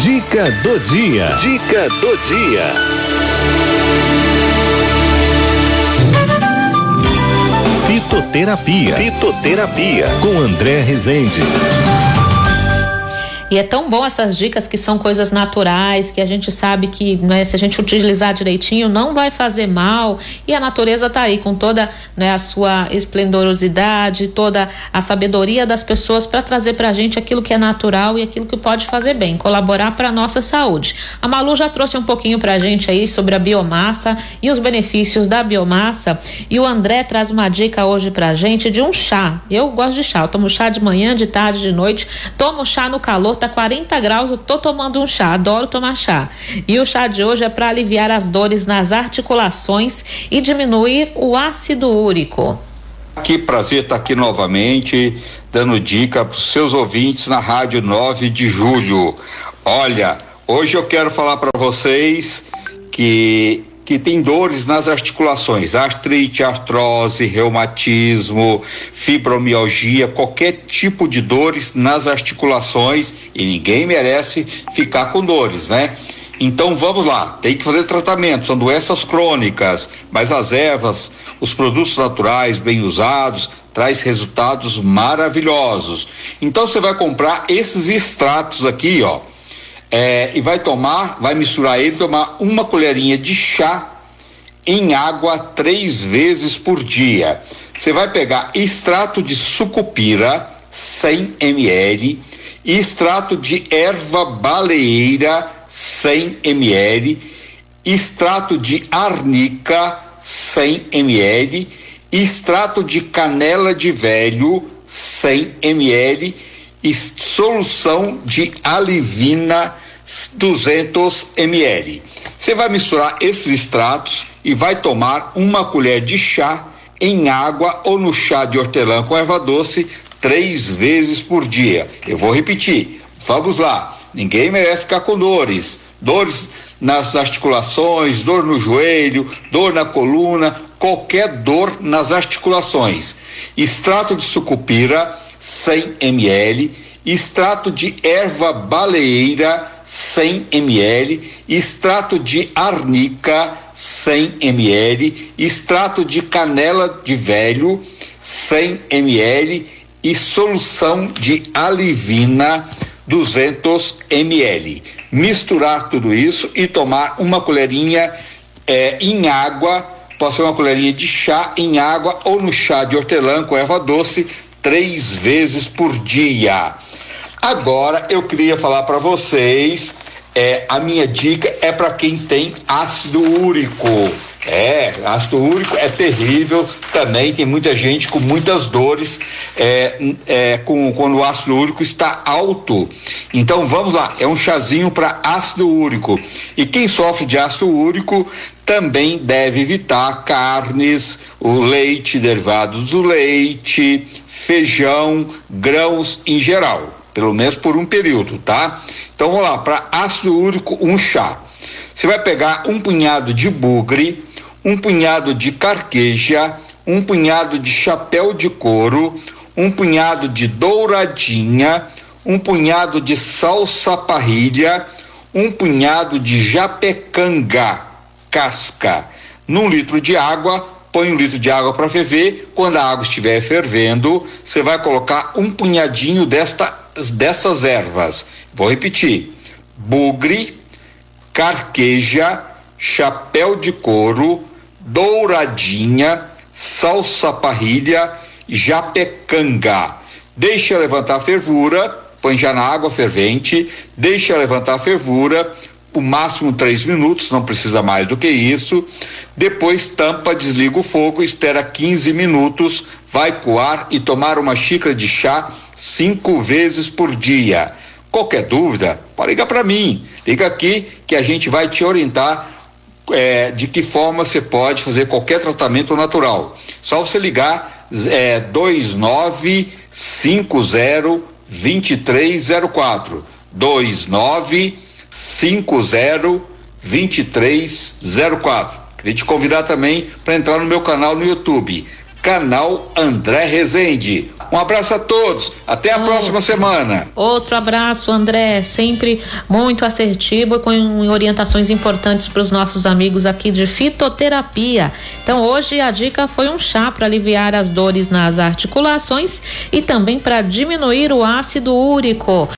Dica do dia. Dica do dia. Fitoterapia. Fitoterapia. Com André Rezende. E é tão bom essas dicas que são coisas naturais, que a gente sabe que né, se a gente utilizar direitinho não vai fazer mal. E a natureza está aí com toda né, a sua esplendorosidade, toda a sabedoria das pessoas para trazer para a gente aquilo que é natural e aquilo que pode fazer bem, colaborar para nossa saúde. A Malu já trouxe um pouquinho para a gente aí sobre a biomassa e os benefícios da biomassa. E o André traz uma dica hoje para a gente de um chá. Eu gosto de chá, eu tomo chá de manhã, de tarde, de noite. Tomo chá no calor, tá 40 graus, eu tô tomando um chá, adoro tomar chá. E o chá de hoje é para aliviar as dores nas articulações e diminuir o ácido úrico. Que prazer estar aqui novamente, dando dica para os seus ouvintes na Rádio 9 de Julho. Olha, hoje eu quero falar para vocês que que tem dores nas articulações, artrite, artrose, reumatismo, fibromialgia, qualquer tipo de dores nas articulações e ninguém merece ficar com dores, né? Então vamos lá, tem que fazer tratamento, são doenças crônicas, mas as ervas, os produtos naturais bem usados, traz resultados maravilhosos. Então você vai comprar esses extratos aqui, ó é, e vai tomar, vai misturar ele, tomar uma colherinha de chá em água três vezes por dia. Você vai pegar extrato de sucupira, 100 ml, extrato de erva baleeira, 100 ml, extrato de arnica, 100 ml, extrato de canela de velho, 100 ml, e solução de alivina, 200 ml. Você vai misturar esses extratos e vai tomar uma colher de chá em água ou no chá de hortelã com erva doce três vezes por dia. Eu vou repetir. Vamos lá. Ninguém merece ficar com dores. Dores nas articulações, dor no joelho, dor na coluna, qualquer dor nas articulações. Extrato de sucupira, 100 ml, extrato de erva baleeira 100 ml, extrato de arnica 100 ml, extrato de canela de velho 100 ml e solução de alivina 200 ml. Misturar tudo isso e tomar uma colherinha eh, em água, pode ser uma colherinha de chá em água ou no chá de hortelã com erva doce três vezes por dia. Agora eu queria falar para vocês, é, a minha dica é para quem tem ácido úrico. É, ácido úrico é terrível também, tem muita gente com muitas dores é, é, com, quando o ácido úrico está alto. Então vamos lá, é um chazinho para ácido úrico. E quem sofre de ácido úrico também deve evitar carnes, o leite, derivados do leite, feijão, grãos em geral pelo menos por um período, tá? Então vamos lá, para ácido úrico, um chá. Você vai pegar um punhado de bugre, um punhado de carqueja, um punhado de chapéu de couro, um punhado de douradinha, um punhado de salsa parrilha, um punhado de japecanga, casca. Num litro de água, põe um litro de água para ferver. Quando a água estiver fervendo, você vai colocar um punhadinho desta dessas ervas. Vou repetir: bugre, carqueja, chapéu de couro, douradinha, salsa parrilha, japecanga. Deixa levantar a fervura, põe já na água fervente, deixa levantar a fervura, o máximo três minutos, não precisa mais do que isso. Depois tampa, desliga o fogo, espera 15 minutos, vai coar e tomar uma xícara de chá cinco vezes por dia. Qualquer dúvida, pode ligar para mim. Liga aqui que a gente vai te orientar é, de que forma você pode fazer qualquer tratamento natural. Só você ligar é, 2950 2304 2950 2304. Queria te convidar também para entrar no meu canal no YouTube canal André Rezende. Um abraço a todos, até a Outro. próxima semana. Outro abraço, André, sempre muito assertivo com orientações importantes para os nossos amigos aqui de fitoterapia. Então, hoje a dica foi um chá para aliviar as dores nas articulações e também para diminuir o ácido úrico.